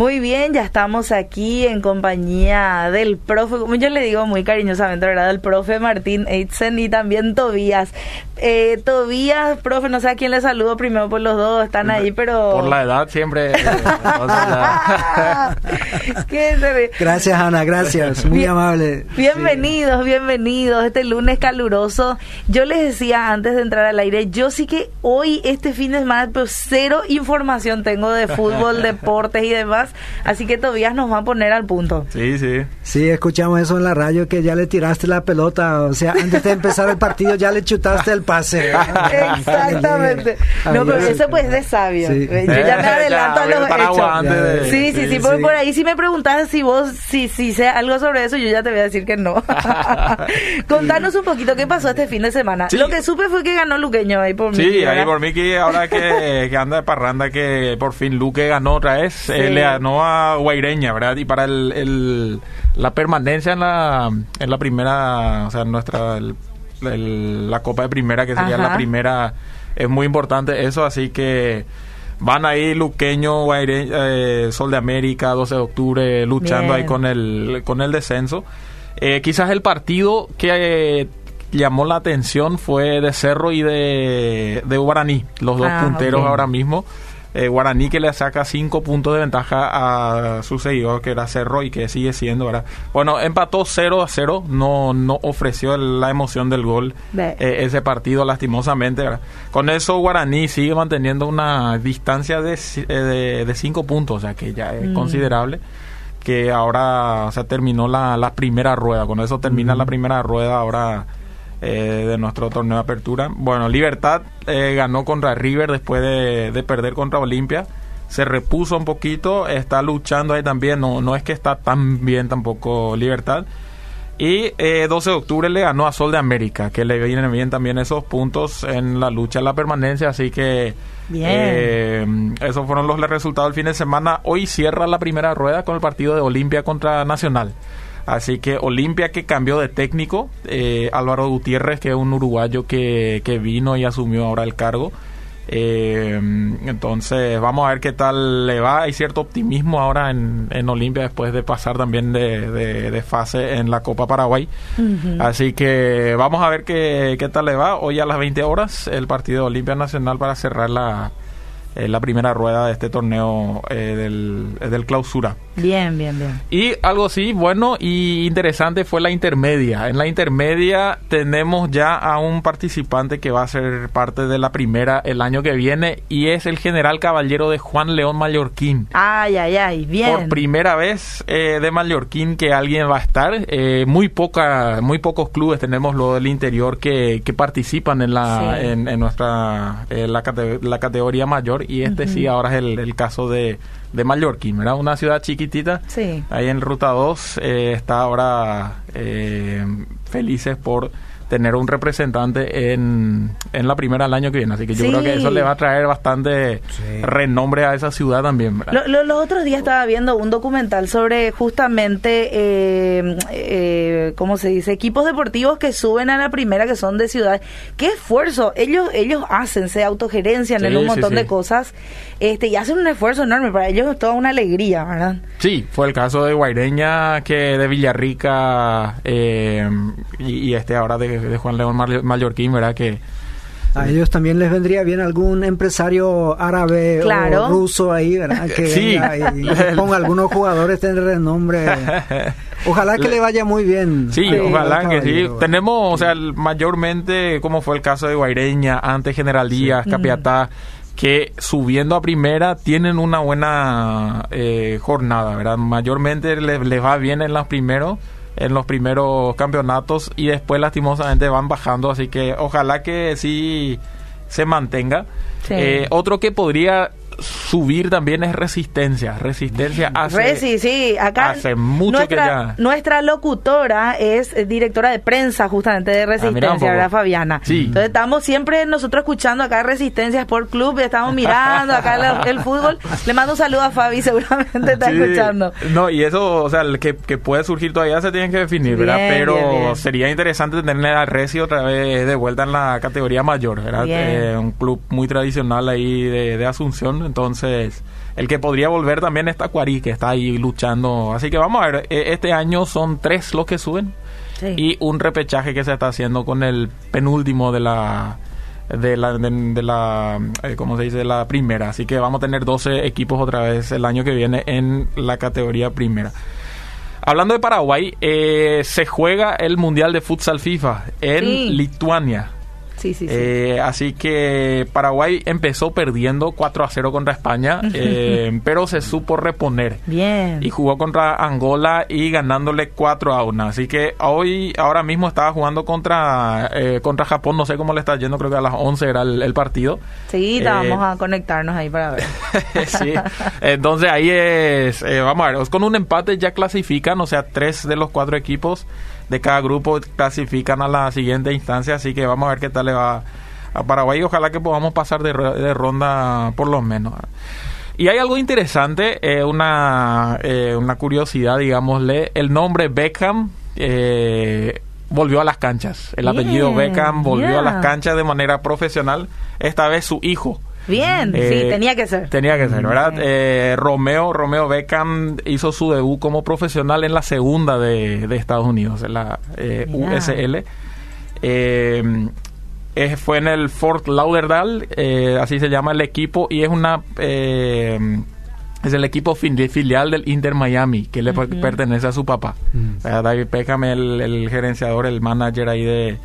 Muy bien, ya estamos aquí en compañía del profe, como yo le digo muy cariñosamente, ¿verdad? Del profe Martín Eitzen y también Tobías. Eh, Tobías, profe, no sé a quién le saludo primero por los dos, están ahí, pero... Por la edad siempre... gracias, Ana, gracias, muy amable. Bienvenidos, bienvenidos, este lunes caluroso. Yo les decía antes de entrar al aire, yo sí que hoy, este fin de semana, pero cero información tengo de fútbol, deportes y demás así que Tobías nos va a poner al punto. Sí, sí. Sí, escuchamos eso en la radio, que ya le tiraste la pelota, o sea, antes de empezar el partido ya le chutaste el pase. Exactamente. no, pero eso pues de sabio. Yo ya me adelanto a los hechos. Sí, sí, sí, por, por, ahí si me preguntas si vos, si, si sé algo sobre eso, yo ya te voy a decir que no. Contanos un poquito qué pasó este fin de semana. Lo que supe fue que ganó Luqueño ahí por mí. Sí, ahí por mí que ahora que, que, anda de parranda, que por fin Luque ganó otra vez. Eh, le ganó a Guaireña, ¿verdad? Y para el, la permanencia en la, en la primera, o sea, nuestra, la Copa de Primera, que sería la primera, es muy importante eso, así que van ahí Luqueño, Guaireña, eh, Sol de América, 12 de octubre, luchando ahí con el, con el descenso. Eh, quizás el partido que... llamó la atención fue de Cerro y de, de Guaraní, los dos ah, punteros ahora mismo. Eh, Guaraní que le saca cinco puntos de ventaja a su seguidor que era Cerro y que sigue siendo, ¿verdad? Bueno, empató 0 a 0, no, no ofreció la emoción del gol eh, ese partido lastimosamente, ¿verdad? Con eso Guaraní sigue manteniendo una distancia de, eh, de, cinco puntos, o sea que ya es mm. considerable que ahora o sea, terminó la, la primera rueda, con eso termina la primera rueda, ahora eh, de nuestro torneo de apertura. Bueno, Libertad eh, ganó contra River después de, perder contra Olimpia. Se repuso un poquito, está luchando ahí también, no, no es que está tan bien tampoco Libertad. Y 12 eh, de octubre le ganó a Sol de América, que le vienen bien también esos puntos en la lucha de la permanencia. Así que bien. esos fueron los resultados del fin de semana. Hoy cierra la primera rueda con el partido de Olimpia contra Nacional. Así que Olimpia que cambió de técnico, eh, Álvaro Gutiérrez, que es un uruguayo que, que vino y asumió ahora el cargo. Eh, entonces vamos a ver qué tal le va. Hay cierto optimismo ahora en, en Olimpia después de pasar también de, de, fase en la Copa Paraguay. Así que vamos a ver qué, qué tal le va. Hoy a las 20 horas el partido de Olimpia Nacional para cerrar la, eh, la primera rueda de este torneo eh, del, del, clausura. Bien, bien, bien. Y algo así bueno y interesante fue la intermedia. En la intermedia tenemos ya a un participante que va a ser parte de la primera el año que viene y es el general caballero de Juan León Mallorquín. Ay, ay, ay, bien. Por primera vez eh, de Mallorquín que alguien va a estar. muy poca, muy pocos clubes tenemos lo del interior que, que participan en la, en, nuestra la, la categoría mayor y este sí ahora es el, caso de, de Mallorquín, ¿verdad? Una ciudad chiquitita, sí. ahí en Ruta 2, eh, está ahora eh, felices por tener un representante en, en la primera del año que viene. Así que yo creo que eso le va a traer bastante renombre a esa ciudad también. los otros días estaba viendo un documental sobre justamente, eh, eh, ¿cómo se dice? Equipos deportivos que suben a la primera, que son de ciudad. ¿Qué esfuerzo? Ellos ellos hacen, se autogerencian en un montón de cosas este y hacen un esfuerzo enorme. Para ellos es toda una alegría, ¿verdad? Sí, fue el caso de Guaireña, que de Villarrica eh, y, y este ahora de de Juan León Mallorquín, ¿verdad? Que a ellos también les vendría bien algún empresario árabe o ruso ahí, ¿verdad? Que sí. y ponga algunos jugadores de renombre. Ojalá que le, vaya muy bien. Sí, ojalá que sí. Tenemos, o sea, mayormente, como fue el caso de Guaireña, antes General Díaz, Capiatá, que subiendo a primera tienen una buena eh, jornada, ¿verdad? Mayormente les, les va bien en los primeros en los primeros campeonatos y después lastimosamente van bajando, así que ojalá que sí se mantenga. Eh, otro que podría subir también es resistencia. Resistencia hace, sí, acá hace mucho nuestra, que ya. Nuestra locutora es directora de prensa justamente de ah, Resistencia, ¿verdad, Fabiana? Sí. Entonces estamos siempre nosotros escuchando acá Resistencia Sport Club, estamos mirando acá el, fútbol. Le mando un saludo a Fabi, seguramente está escuchando. No, y eso, o sea, el que, que puede surgir todavía se tiene que definir, ¿verdad? Pero sería interesante tener a Resi otra vez de vuelta en la categoría mayor, ¿verdad? Eh, un club muy tradicional ahí de, de Asunción entonces el que podría volver también está Cuarí, que está ahí luchando. Así que vamos a ver, e, este año son tres los que suben y un repechaje que se está haciendo con el penúltimo de la de la, de, la eh, ¿cómo se dice? De la primera. Así que vamos a tener 12 equipos otra vez el año que viene en la categoría primera. Hablando de Paraguay, eh, se juega el Mundial de Futsal FIFA en Lituania. Sí, sí, eh, así que Paraguay empezó perdiendo 4 a 0 contra España, eh, pero se supo reponer. Bien. Y jugó contra Angola y ganándole 4 a 1. Así que hoy, ahora mismo estaba jugando contra, eh, contra Japón, no sé cómo le está yendo, creo que a las 11 era el, partido. Sí, vamos a conectarnos ahí para ver. sí, entonces ahí es, vamos a ver, con un empate ya clasifican, o sea, tres de los cuatro equipos de cada grupo clasifican a la siguiente instancia, así que vamos a ver qué tal le va a Paraguay. Ojalá que podamos pasar de, ronda por lo menos. Y hay algo interesante, eh, una, eh, una curiosidad, digámosle, el nombre Beckham eh, volvió a las canchas. El apellido Beckham volvió a las canchas de manera profesional. Esta vez su hijo Bien, sí, eh, tenía que ser. Tenía que ser, ¿verdad? Eh, Romeo, Romeo Beckham hizo su debut como profesional en la segunda de, Estados Unidos, en la eh, USL. fue en el Fort Lauderdale, así se llama el equipo, y es una es el equipo filial del Inter Miami, que le pertenece a su papá. Mm. David Beckham, el, el gerenciador, el manager ahí de,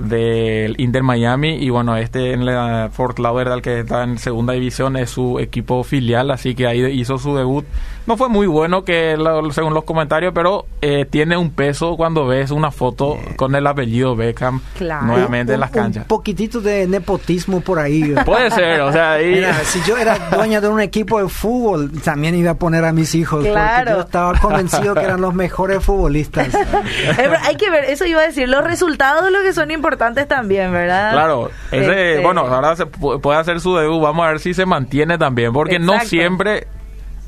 del Inter Miami y bueno, este en la Fort Lauderdale que está en segunda división es su equipo filial, así que ahí hizo su debut. No fue muy bueno que según los comentarios, pero eh, tiene un peso cuando ves una foto con el apellido Beckham nuevamente en las canchas. Un poquitito de nepotismo por ahí. Puede ser, o sea, si yo era dueño de un equipo de fútbol, también iba a poner a mis hijos porque yo estaba convencido que eran los mejores futbolistas. Hay que ver, eso iba a decir, los resultados lo que son importantes también, ¿verdad? Claro, ese, este, bueno, ahora se puede hacer su debut, vamos a ver si se mantiene también, porque no siempre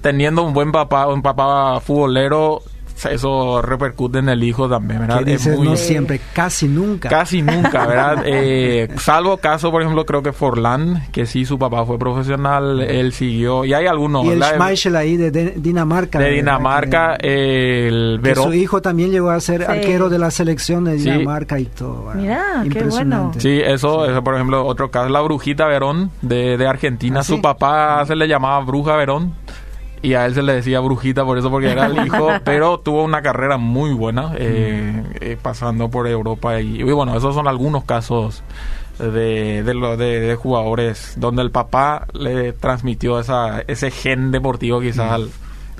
teniendo un buen papá, un papá futbolero, eso repercute en el hijo también, ¿verdad? no siempre, casi nunca. Casi nunca, ¿verdad? eh, salvo caso, por ejemplo, creo que Forlán, que sí, su papá fue profesional, él siguió, y hay algunos. Y el Schmeichel ahí de, Dinamarca. De Dinamarca, el Verón. Su hijo también llegó a ser arquero de la selección de Dinamarca y todo. Mira, qué bueno. Sí, eso, eso, por ejemplo, otro caso, la Brujita Verón de, de Argentina, ¿Ah, su papá se le llamaba Bruja Verón y a él se le decía brujita por eso porque era el hijo, pero tuvo una carrera muy buena eh, eh, pasando por Europa y, bueno, esos son algunos casos de, de, de, jugadores donde el papá le transmitió esa, ese gen deportivo quizás al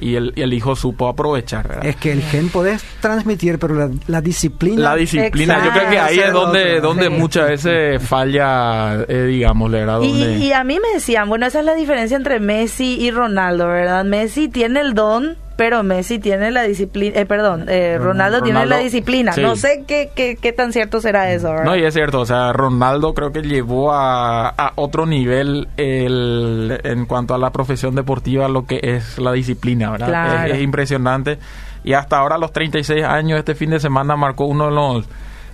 y el, el hijo supo aprovechar. Es que el gen podés transmitir, pero la, disciplina... La disciplina, yo creo que ahí es donde, donde muchas veces falla, eh, digamos, ¿verdad? Y, y a mí me decían, bueno, esa es la diferencia entre Messi y Ronaldo, ¿verdad? Messi tiene el don pero Messi tiene la disciplina, eh, perdón, eh, Ronaldo, tiene la disciplina. No sé qué, qué, qué, tan cierto será eso, ¿verdad? No, y es cierto, o sea, Ronaldo creo que llevó a, a otro nivel el, en cuanto a la profesión deportiva lo que es la disciplina, ¿verdad? Es, es impresionante. Y hasta ahora, a los 36 años, este fin de semana marcó uno de los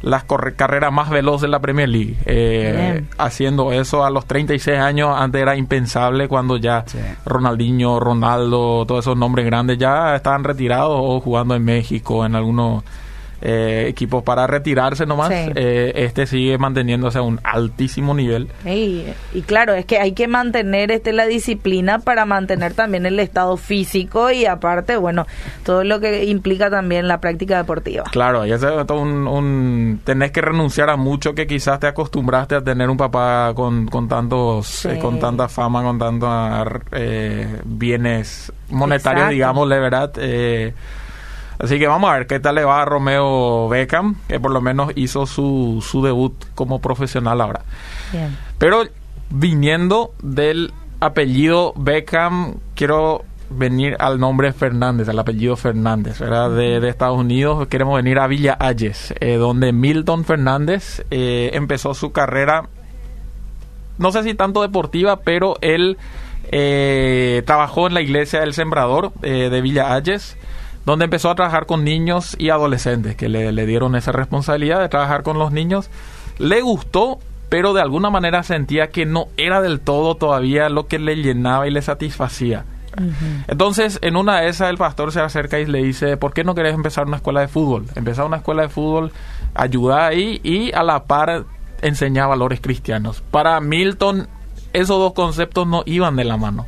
las carreras más veloces de la Premier League. Eh, haciendo eso a los 36 años, antes era impensable cuando ya Ronaldinho, Ronaldo, todos esos nombres grandes ya estaban retirados o jugando en México, en algunos eh, equipos para retirarse nomás, eh, este sigue manteniéndose a un altísimo nivel. y claro, es que hay que mantener este la disciplina para mantener también el estado físico y aparte, bueno, todo lo que implica también la práctica deportiva. Claro, y es un, un, tenés que renunciar a mucho que quizás te acostumbraste a tener un papá con, con tantos, eh, con tanta fama, con tantos bienes monetarios, digamos, de verdad. Eh, Así que vamos a ver qué tal le va a Romeo Beckham, que por lo menos hizo su, su debut como profesional ahora. Pero viniendo del apellido Beckham, quiero venir al nombre Fernández, al apellido Fernández, ¿verdad? De, Estados Unidos. Queremos venir a Villa Ayes, eh, donde Milton Fernández eh, empezó su carrera, no sé si tanto deportiva, pero él eh, trabajó en la iglesia del Sembrador de Villa Ayes donde empezó a trabajar con niños y adolescentes, que le, dieron esa responsabilidad de trabajar con los niños. Le gustó pero de alguna manera sentía que no era del todo todavía lo que le llenaba y le satisfacía. Entonces, en una de esas, el pastor se acerca y le dice, ¿por qué no querés empezar una escuela de fútbol? Empezar una escuela de fútbol, ayuda ahí y a la par enseñar valores cristianos. Para Milton, esos dos conceptos no iban de la mano.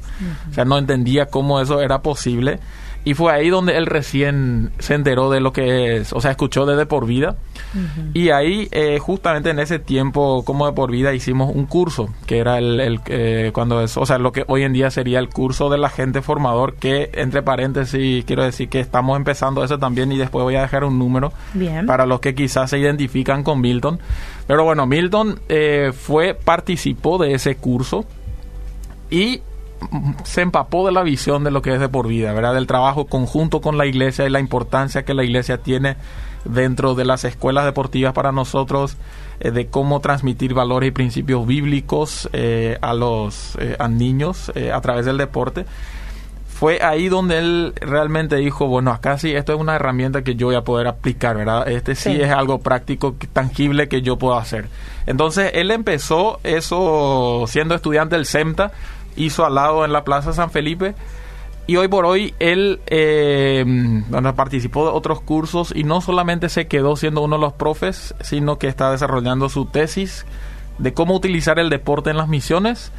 O sea, no entendía cómo eso era posible. Y fue ahí donde él recién se enteró de lo que es, o sea, escuchó de De Por Vida. Y ahí, eh, justamente en ese tiempo, como De Por Vida, hicimos un curso, que era el, eh, cuando es, o sea, lo que hoy en día sería el curso del agente formador, que entre paréntesis, quiero decir que estamos empezando eso también y después voy a dejar un número para los que quizás se identifican con Milton. Pero bueno, Milton eh, fue, participó de ese curso y se empapó de la visión de lo que es de por vida, ¿verdad? Del trabajo conjunto con la iglesia y la importancia que la iglesia tiene dentro de las escuelas deportivas para nosotros, eh, de cómo transmitir valores y principios bíblicos eh, a los eh, a niños a través del deporte. Fue ahí donde él realmente dijo, bueno, acá sí, esto es una herramienta que yo voy a poder aplicar, ¿verdad? Este sí, es algo práctico, tangible que yo puedo hacer. Entonces, él empezó eso siendo estudiante del SEMTA, hizo al lado en la Plaza San Felipe. Y hoy por hoy él eh, participó de otros cursos y no solamente se quedó siendo uno de los profes, sino que está desarrollando su tesis de cómo utilizar el deporte en las misiones.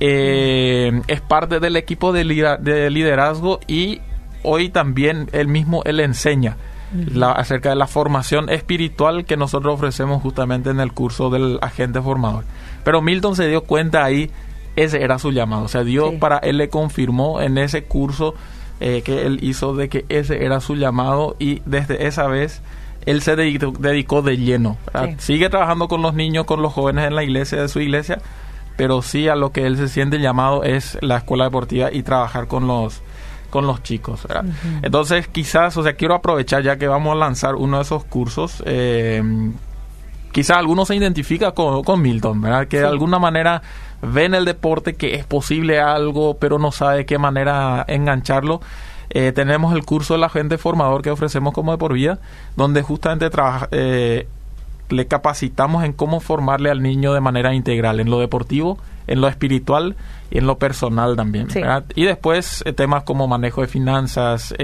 Eh, es parte del equipo de, liderazgo y hoy también él mismo él enseña acerca de la formación espiritual que nosotros ofrecemos justamente en el curso del agente formador. Pero Milton se dio cuenta ahí ese era su llamado. O sea, Dios para él le confirmó en ese curso eh, que él hizo de que ese era su llamado y desde esa vez él se dedicó, de lleno. Sigue trabajando con los niños, con los jóvenes en la iglesia de su iglesia, pero sí a lo que él se siente llamado es la escuela deportiva y trabajar con los con los chicos. Entonces, quizás, o sea, quiero aprovechar ya que vamos a lanzar uno de esos cursos. Eh, quizás alguno se identifica con, Milton, ¿verdad? Que de alguna manera ve en el deporte que es posible algo, pero no sabe de qué manera engancharlo. Eh, tenemos el curso de la gente formador que ofrecemos como de por vida, donde justamente eh, le capacitamos en cómo formarle al niño de manera integral, en lo deportivo, en lo espiritual y en lo personal también. Y después eh, temas como manejo de finanzas,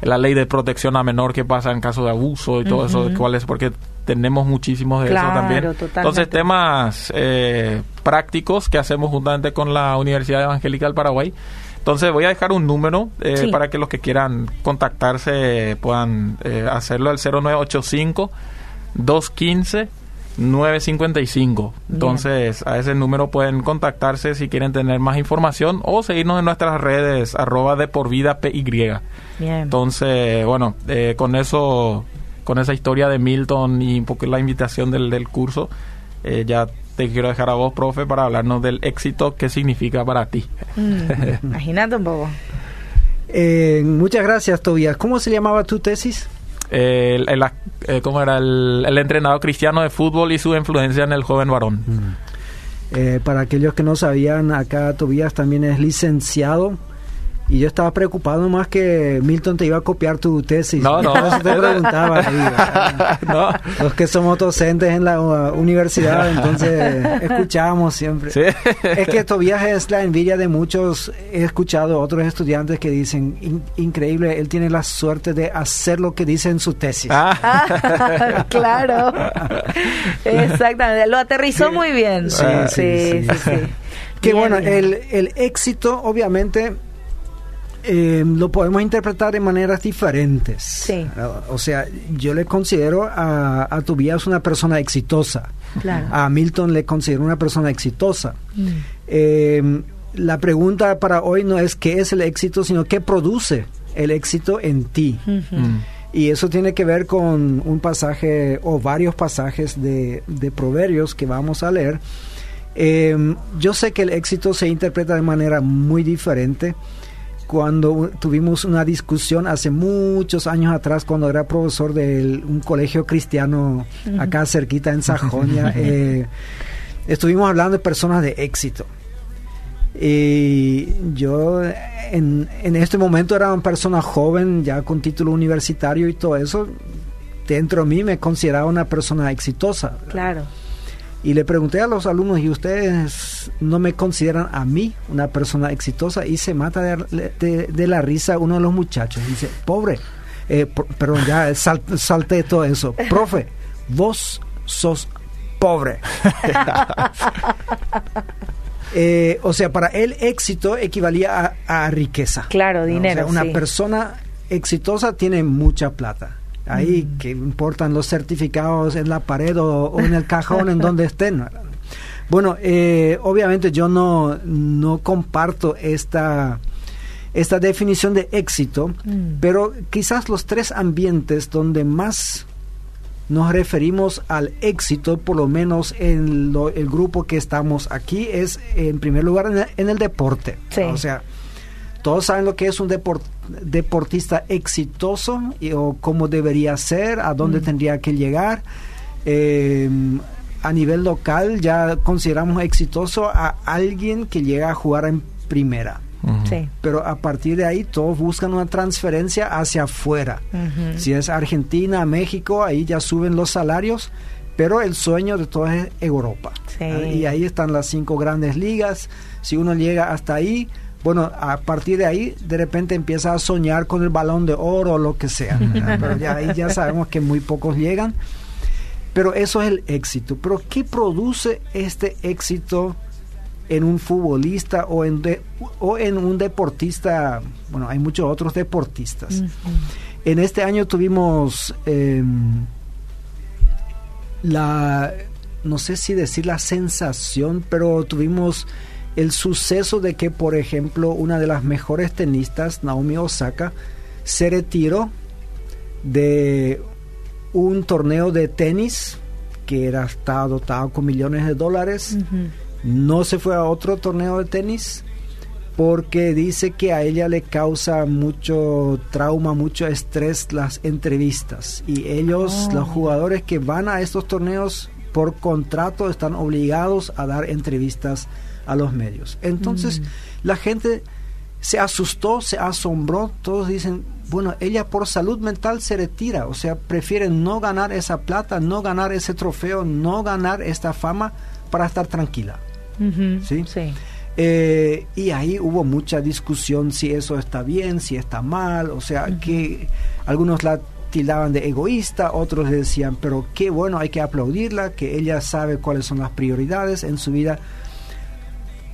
la ley de protección a menor que pasa en caso de abuso y todo eso, cuál es, porque tenemos muchísimos de eso también. Entonces, temas eh, prácticos que hacemos juntamente con la Universidad Evangélica del Paraguay. Entonces voy a dejar un número eh, para que los que quieran contactarse puedan eh, hacerlo al 0985 215 955. Entonces, a ese número pueden contactarse si quieren tener más información o seguirnos en nuestras redes, arroba de por vida PY. Bien. Entonces, bueno, con eso con esa historia de Milton y un poco la invitación del, del curso, eh, ya te quiero dejar a vos, profe, para hablarnos del éxito, qué significa para ti. Mm, imagínate un poco. Eh, muchas gracias, Tobias. ¿Cómo se llamaba tu tesis? el, eh, ¿Cómo era? El, el, entrenador cristiano de fútbol y su influencia en el joven varón. Mm. para aquellos que no sabían, acá Tobías también es licenciado y yo estaba preocupado más que Milton te iba a copiar tu tesis. No, no. Eso te preguntaba. no. Los que somos docentes en la uh, universidad, entonces escuchamos siempre. Es que Tobías es la envidia de muchos. He escuchado otros estudiantes que dicen, increíble, él tiene la suerte de hacer lo que dice en su tesis. Ah. claro. Exactamente. Lo aterrizó muy bien. Sí, sí, sí. Que bueno, el, el éxito, obviamente eh, lo podemos interpretar de maneras diferentes. Sí. O sea, yo le considero a, a Tobias una persona exitosa. A Milton le considero una persona exitosa. Mm. Eh, la pregunta para hoy no es qué es el éxito, sino qué produce el éxito en ti. Mm. Y eso tiene que ver con un pasaje o varios pasajes de, de proverbios que vamos a leer. Eh, yo sé que el éxito se interpreta de manera muy diferente cuando tuvimos una discusión hace muchos años atrás, cuando era profesor de un colegio cristiano acá cerquita en Sajonia, eh, estuvimos hablando de personas de éxito. Y yo en, en este momento era una persona joven, ya con título universitario y todo eso. Dentro de mí me consideraba una persona exitosa. Claro. Y le pregunté a los alumnos, ¿y ustedes no me consideran a mí una persona exitosa? Y se mata de, la risa uno de los muchachos. Dice, pobre, eh, perdón, ya salté todo eso. Profe, vos sos pobre. Eh, o sea, para él éxito equivalía a, riqueza. Claro, dinero. una persona exitosa tiene mucha plata. Ahí mm. que importan los certificados en la pared o, en el cajón en donde estén. Bueno, eh, obviamente yo no, no comparto esta, esta definición de éxito, mm. pero quizás los tres ambientes donde más nos referimos al éxito, por lo menos en el grupo que estamos aquí, es en primer lugar en el, deporte. O sea, todos saben lo que es un deportista exitoso y, o cómo debería ser, a dónde mm. tendría que llegar. Em, a nivel local ya consideramos exitoso a alguien que llega a jugar en primera. Pero a partir de ahí todos buscan una transferencia hacia afuera. Si es Argentina, México, ahí ya suben los salarios, pero el sueño de todos es Europa. Y ahí están las cinco grandes ligas. Si uno llega hasta ahí, bueno, a partir de ahí de repente empieza a soñar con el balón de oro o lo que sea. Pero ya ahí ya sabemos que muy pocos llegan. Pero eso es el éxito. Pero ¿qué produce este éxito? en un futbolista o en, o en un deportista, bueno, hay muchos otros deportistas. En este año tuvimos em, la, no sé si decir la sensación, pero tuvimos el suceso de que, por ejemplo, una de las mejores tenistas, Naomi Osaka, se retiró de un torneo de tenis que era, estaba dotado con millones de dólares no se fue a otro torneo de tenis porque dice que a ella le causa mucho trauma, mucho estrés las entrevistas. Y ellos, oh. los jugadores que van a estos torneos por contrato, están obligados a dar entrevistas a los medios. Entonces, mm. la gente se asustó, se asombró, todos dicen, bueno, ella por salud mental se retira, o sea, prefiere no ganar esa plata, no ganar ese trofeo, no ganar esta fama para estar tranquila. ¿sí? Eh, y ahí hubo mucha discusión si eso está bien, si está mal, o sea, que algunos la tildaban de egoísta, otros decían, pero qué bueno, hay que aplaudirla, que ella sabe cuáles son las prioridades en su vida.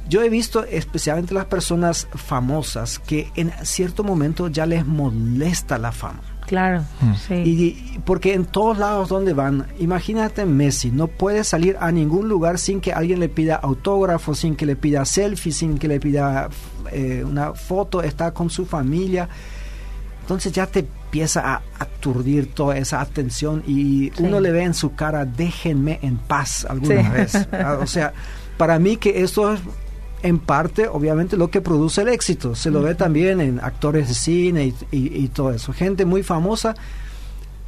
Yo he visto especialmente las personas famosas que en cierto momento ya les molesta la fama. Claro, mm. sí. Y, porque en todos lados donde van, imagínate Messi, no puede salir a ningún lugar sin que alguien le pida autógrafo, sin que le pida selfie, sin que le pida eh, una foto, está con su familia. Entonces ya te empieza a aturdir toda esa atención y uno le ve en su cara, déjenme en paz alguna vez. O sea, para mí que esto es en parte, obviamente, lo que produce el éxito. Se lo ve también en actores de cine y, todo eso. Gente muy famosa.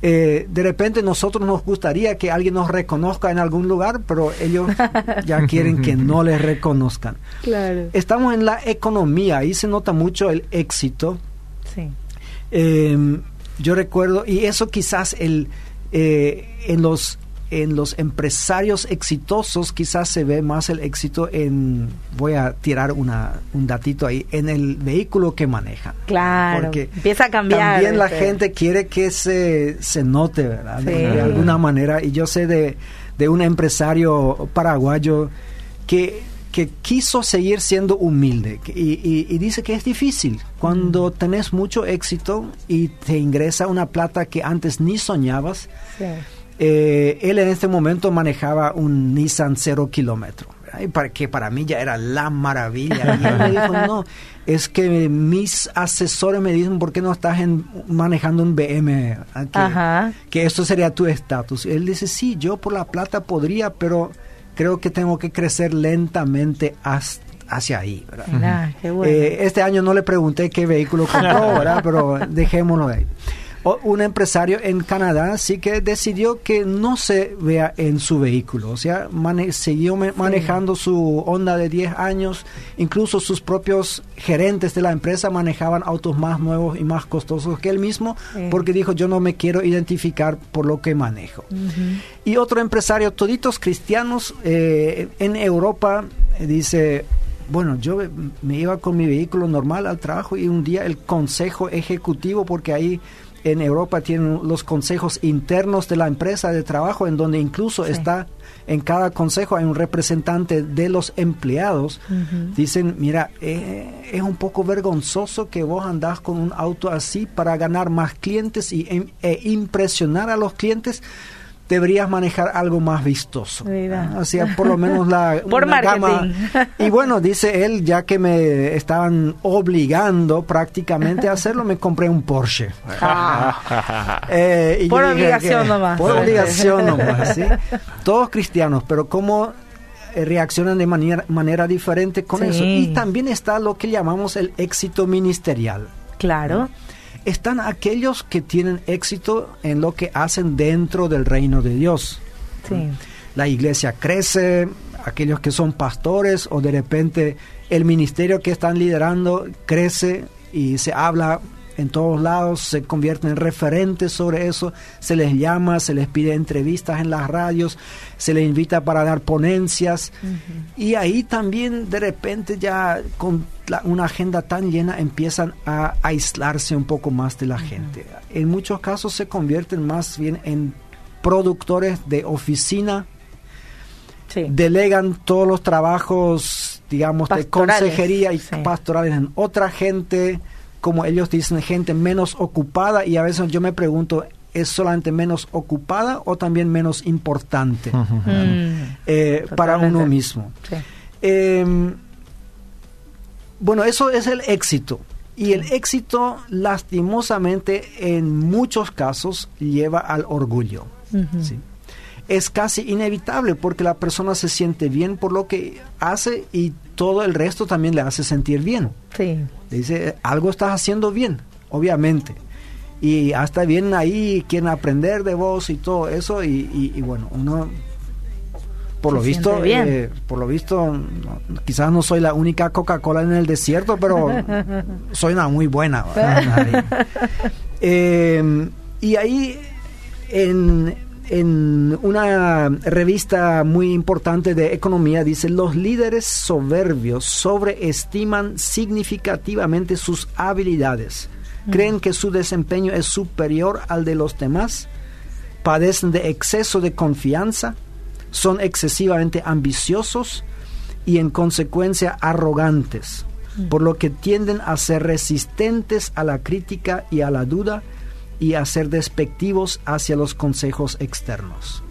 Eh, de repente nosotros nos gustaría que alguien nos reconozca en algún lugar, pero ellos ya quieren que no les reconozcan. Claro. Estamos en la economía, ahí se nota mucho el éxito. Sí. Em, yo recuerdo, y eso quizás el, eh, en los en los empresarios exitosos quizás se ve más el éxito en, voy a tirar una, un datito ahí, en el vehículo que manejan. Claro, porque empieza a cambiar. También la este. gente quiere que se, se note, ¿verdad? De, alguna manera. Y yo sé de, de un empresario paraguayo que, que quiso seguir siendo humilde y, y, dice que es difícil cuando mm. tenés mucho éxito y te ingresa una plata que antes ni soñabas. Sí eh, él en este momento manejaba un Nissan cero kilómetro, que para mí ya era la maravilla. Y él me dijo, no, es que mis asesores me dicen, ¿por qué no estás manejando un BM? Ah, que, que esto sería tu estatus. Él dice, sí, yo por la plata podría, pero creo que tengo que crecer lentamente hacia ahí. Eh, este año no le pregunté qué vehículo compró, pero dejémoslo ahí. Un empresario en Canadá sí que decidió que no se vea en su vehículo, o sea, siguió manejando su Honda de 10 años, incluso sus propios gerentes de la empresa manejaban autos más nuevos y más costosos que él mismo, porque dijo yo no me quiero identificar por lo que manejo. Y otro empresario, toditos cristianos eh, en Europa, dice, bueno, yo me iba con mi vehículo normal al trabajo y un día el consejo ejecutivo, porque ahí en Europa tienen los consejos internos de la empresa de trabajo, en donde incluso está en cada consejo hay un representante de los empleados. Dicen, mira, eh, es un poco vergonzoso que vos andás con un auto así para ganar más clientes y, em, e impresionar a los clientes deberías manejar algo más vistoso. O sea, por lo menos la por marketing. Y bueno, dice él, ya que me estaban obligando prácticamente a hacerlo, me compré un Porsche. Ah. Eh, por obligación nomás. Por obligación nomás, ¿sí? Todos cristianos, pero cómo eh, reaccionan de manera, manera diferente con eso. Y también está lo que llamamos el éxito ministerial. Claro están aquellos que tienen éxito en lo que hacen dentro del reino de Dios. La iglesia crece, aquellos que son pastores o de repente el ministerio que están liderando crece y se habla en todos lados, se convierten en referentes sobre eso, se les llama, se les pide entrevistas en las radios, se les invita para dar ponencias. Y ahí también de repente ya con una agenda tan llena empiezan a aislarse un poco más de la gente. En muchos casos se convierten más bien en productores de oficina, delegan todos los trabajos, digamos, de consejería y pastorales en otra gente como ellos dicen, gente menos ocupada y a veces yo me pregunto, ¿es solamente menos ocupada o también menos importante mm. eh, para uno mismo? Em, bueno, eso es el éxito. Y el éxito, lastimosamente, en muchos casos lleva al orgullo. Es casi inevitable porque la persona se siente bien por lo que hace y todo el resto también le hace sentir bien. Sí. dice, algo estás haciendo bien, obviamente. Y hasta vienen ahí quieren aprender de vos y todo eso y, bueno, uno por lo visto, eh, por lo visto, quizás no soy la única Coca-Cola en el desierto, pero soy una muy buena. Eh, y ahí en, en una revista muy importante de economía dice, los líderes soberbios sobreestiman significativamente sus habilidades. Mm. Creen que su desempeño es superior al de los demás. Padecen de exceso de confianza. Son excesivamente ambiciosos y en consecuencia arrogantes, mm. por lo que tienden a ser resistentes a la crítica y a la duda y a ser despectivos hacia los consejos externos.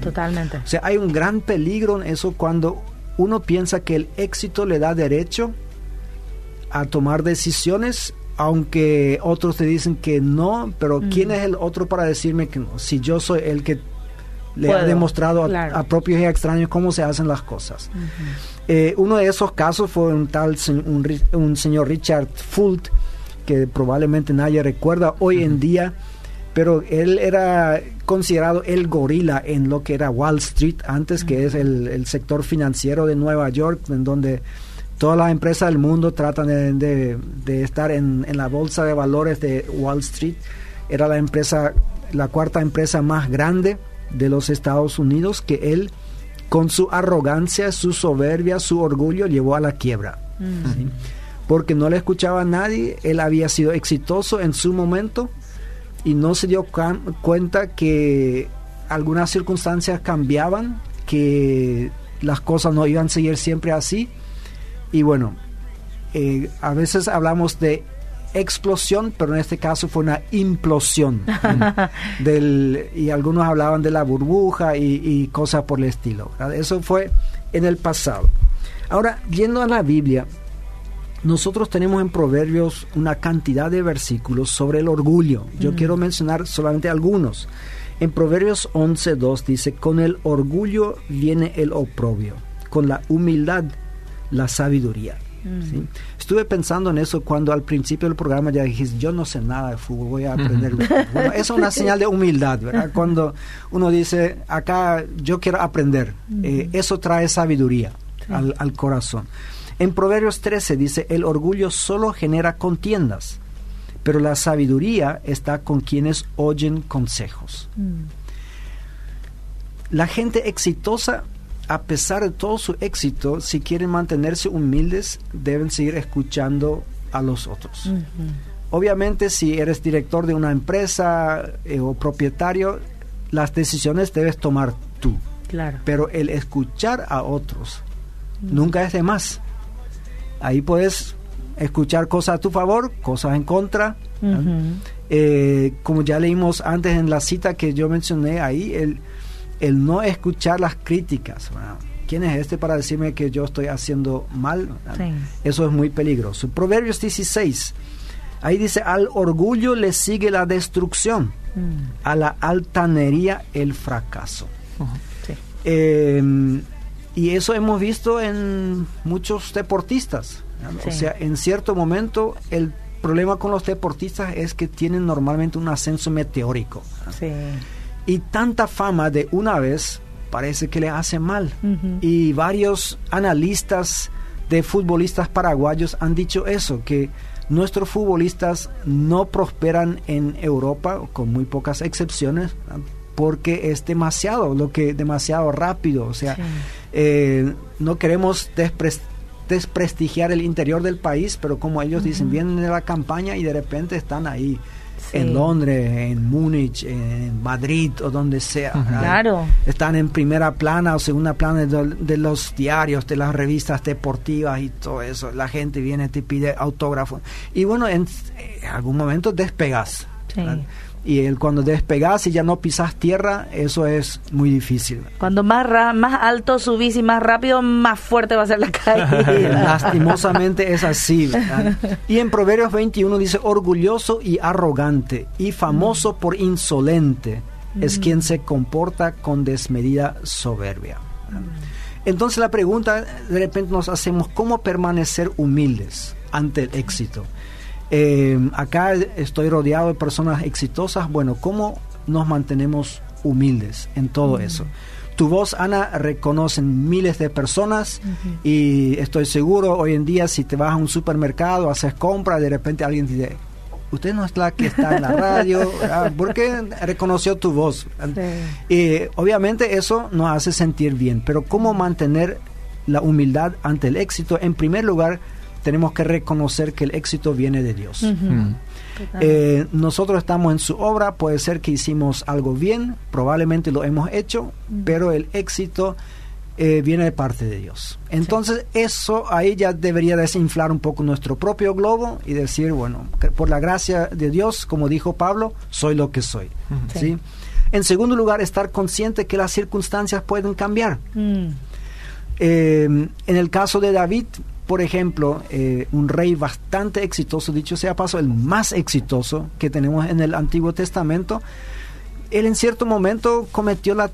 Totalmente. O sea, hay un gran peligro en eso cuando uno piensa que el éxito le da derecho a tomar decisiones, aunque otros te dicen que no, pero ¿quién es el otro para decirme que no? Si yo soy el que le ha demostrado a, propios y extraños cómo se hacen las cosas. Eh, uno de esos casos fue un tal un, un señor Richard Fult, que probablemente nadie recuerda hoy en día, pero él era considerado el gorila en lo que era Wall Street antes, que es el, sector financiero de Nueva York, en donde todas las empresas del mundo tratan de, estar en, la bolsa de valores de Wall Street. Era la empresa, la cuarta empresa más grande de los Estados Unidos que él, con su arrogancia, su soberbia, su orgullo, llevó a la quiebra porque no le escuchaba a nadie, él había sido exitoso en su momento y no se dio cuenta que algunas circunstancias cambiaban, que las cosas no iban a seguir siempre así. Y bueno, eh, a veces hablamos de explosión, pero en este caso fue una implosión. del, y algunos hablaban de la burbuja y, cosas por el estilo. Eso fue en el pasado. Ahora, yendo a la Biblia, nosotros tenemos en Proverbios una cantidad de versículos sobre el orgullo. Yo mm. quiero mencionar solamente algunos. En Proverbios 11.2 dice, con el orgullo viene el oprobio, con la humildad la sabiduría. Mm. Estuve pensando en eso cuando al principio del programa ya dijiste, yo no sé nada de fútbol, voy a aprender. bueno, es una señal de humildad, ¿verdad? Cuando uno dice, acá yo quiero aprender, eh, eso trae sabiduría al, al, corazón. En Proverbios 13 dice, el orgullo solo genera contiendas, pero la sabiduría está con quienes oyen consejos. Mm. La gente exitosa a pesar de todo su éxito, si quieren mantenerse humildes, deben seguir escuchando a los otros. Obviamente, si eres director de una empresa eh, o propietario, las decisiones debes tomar tú. Claro. Pero el escuchar a otros nunca es de más. Ahí puedes escuchar cosas a tu favor, cosas en contra. Eh, como ya leímos antes en la cita que yo mencioné ahí, el el no escuchar las críticas. ¿Quién es este para decirme que yo estoy haciendo mal? Eso es muy peligroso. Proverbios 16. Ahí dice, al orgullo le sigue la destrucción, mm. a la altanería el fracaso. Em, y eso hemos visto en muchos deportistas. O sea, en cierto momento el problema con los deportistas es que tienen normalmente un ascenso meteórico. Sí y tanta fama de una vez parece que le hace mal. Y varios analistas de futbolistas paraguayos han dicho eso, que nuestros futbolistas no prosperan en Europa, con muy pocas excepciones, porque es demasiado, lo que demasiado rápido. O sea, eh, no queremos desprestigiar el interior del país, pero como ellos dicen, vienen de la campaña y de repente están ahí en Londres, en Múnich, en Madrid o donde sea. Claro. Están en primera plana o segunda plana de, los diarios, de las revistas deportivas y todo eso. La gente viene, te pide autógrafo. Y bueno, en, algún momento despegas. Sí y el cuando despegas y ya no pisas tierra, eso es muy difícil. Cuando más, más alto subís y más rápido, más fuerte va a ser la caída. Lastimosamente es así. Y en Proverbios 21 dice, orgulloso y arrogante y famoso por insolente es quien se comporta con desmedida soberbia. Entonces la pregunta, de repente nos hacemos, ¿cómo permanecer humildes ante el éxito? Eh, acá estoy rodeado de personas exitosas. Bueno, ¿cómo nos mantenemos humildes en todo eso? Tu voz, Ana, reconocen miles de personas y estoy seguro hoy en día si te vas a un supermercado, haces compras, de repente alguien te dice, usted no es la que está en la radio, porque reconoció tu voz. Y obviamente eso nos hace sentir bien, pero ¿cómo mantener la humildad ante el éxito? En primer lugar, tenemos que reconocer que el éxito viene de Dios. Mm. Eh, nosotros estamos en su obra, puede ser que hicimos algo bien, probablemente lo hemos hecho, pero el éxito eh, viene de parte de Dios. Entonces eso ahí ya debería desinflar un poco nuestro propio globo y decir, bueno, por la gracia de Dios, como dijo Pablo, soy lo que soy. ¿sí? En segundo lugar, estar consciente que las circunstancias pueden cambiar. Mm. Eh, en el caso de David, por ejemplo, eh, un rey bastante exitoso, dicho sea paso, el más exitoso que tenemos en el Antiguo Testamento, él en cierto momento cometió la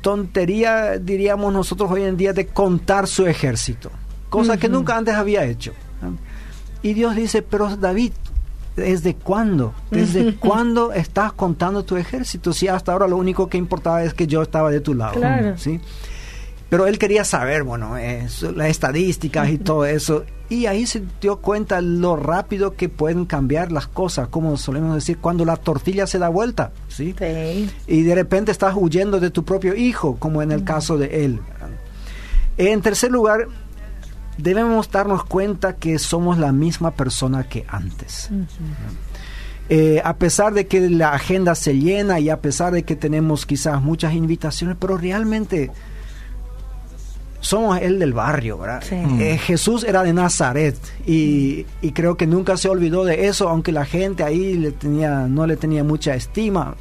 tontería, diríamos nosotros hoy en día, de contar su ejército, cosa que nunca antes había hecho. Y Dios dice, pero David, ¿desde cuándo? ¿Desde cuándo estás contando tu ejército? Si hasta ahora lo único que importaba es que yo estaba de tu lado. Claro. ¿sí? Pero él quería saber, bueno, eh, las estadísticas y todo eso. Y ahí se dio cuenta lo rápido que pueden cambiar las cosas, como solemos decir, cuando la tortilla se da vuelta, ¿sí? Y de repente estás huyendo de tu propio hijo, como en el caso de él. En tercer lugar, debemos darnos cuenta que somos la misma persona que antes. Eh, a pesar de que la agenda se llena y a pesar de que tenemos quizás muchas invitaciones, pero realmente somos el del barrio, ¿verdad? Eh, Jesús era de Nazaret y, creo que nunca se olvidó de eso, aunque la gente ahí le tenía, no le tenía mucha estima.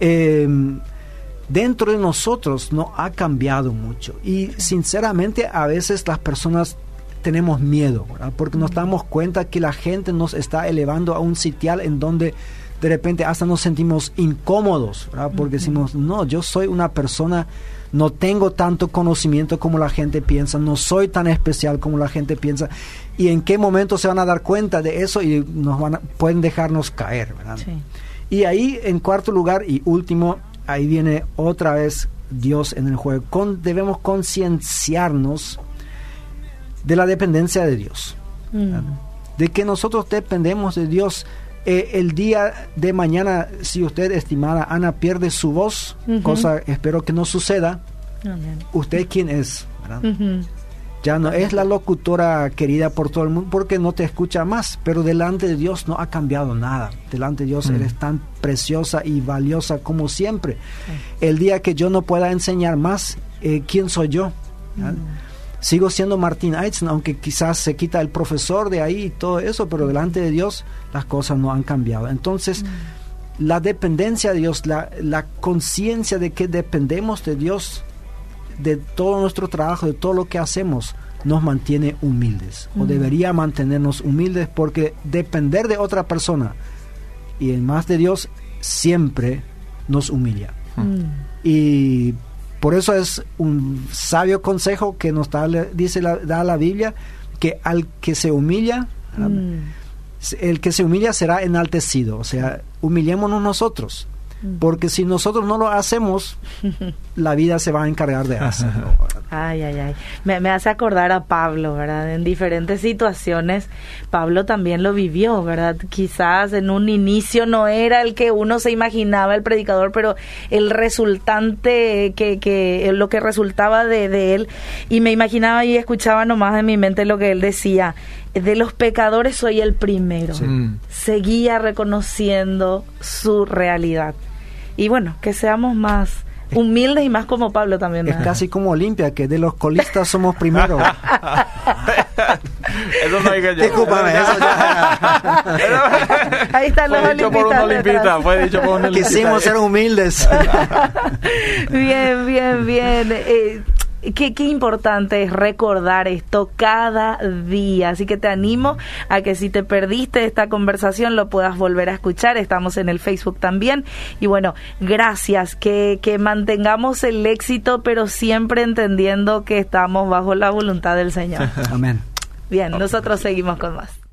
Em, dentro de nosotros no ha cambiado mucho y sinceramente a veces las personas tenemos miedo, ¿verdad? porque nos damos cuenta que la gente nos está elevando a un sitial en donde de repente hasta nos sentimos incómodos, porque decimos, no, yo soy una persona, no tengo tanto conocimiento como la gente piensa, no soy tan especial como la gente piensa, y en qué momento se van a dar cuenta de eso y nos van a, pueden dejarnos caer, ¿verdad? Y ahí, en cuarto lugar y último, ahí viene otra vez Dios en el juego. Con, debemos concienciarnos de la dependencia de Dios. Mm. De que nosotros dependemos de Dios. Eh, el día de mañana, si usted, estimada Ana, pierde su voz, cosa espero que no suceda, ¿usted quién es? Ya no es la locutora querida por todo el mundo porque no te escucha más, pero delante de Dios no ha cambiado nada. Delante de Dios eres tan preciosa y valiosa como siempre. El día que yo no pueda enseñar más, eh, ¿quién soy yo? Sigo siendo Martín Eitzen, aunque quizás se quita el profesor de ahí y todo eso, pero delante de Dios las cosas no han cambiado. Entonces, la dependencia de Dios, la, la conciencia de que dependemos de Dios, de todo nuestro trabajo, de todo lo que hacemos, nos mantiene humildes, o debería mantenernos humildes, porque depender de otra persona y en más de Dios siempre nos humilla. Y por eso es un sabio consejo que nos da, dice la, da la Biblia, que al que se humilla, mm. el que se humilla será enaltecido. O sea, humillémonos nosotros. Porque si nosotros no lo hacemos, la vida se va a encargar de hacerlo. Ay, ay, ay. Me, me, hace acordar a Pablo, ¿verdad? En diferentes situaciones, Pablo también lo vivió, ¿verdad? Quizás en un inicio no era el que uno se imaginaba el predicador, pero el resultante, que, que lo que resultaba de, de él, y me imaginaba y escuchaba nomás en mi mente lo que él decía, de los pecadores soy el primero. Seguía reconociendo su realidad y bueno, que seamos más humildes y más como Pablo también. Es casi como Olimpia, que de los colistas somos primero. eso no hay que Discúlpame, eso ya. Ahí están los dicho por un olimpista, fue dicho por un olimpista. Quisimos ser humildes. bien, bien, bien. Eh, Qué, qué, importante es recordar esto cada día. Así que te animo a que si te perdiste esta conversación lo puedas volver a escuchar. Estamos en el Facebook también. Y bueno, gracias. Que, que mantengamos el éxito, pero siempre entendiendo que estamos bajo la voluntad del Señor. Amén. Bien, nosotros seguimos con más.